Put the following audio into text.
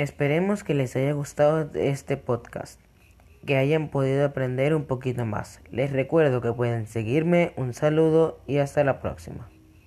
Esperemos que les haya gustado este podcast, que hayan podido aprender un poquito más. Les recuerdo que pueden seguirme, un saludo y hasta la próxima.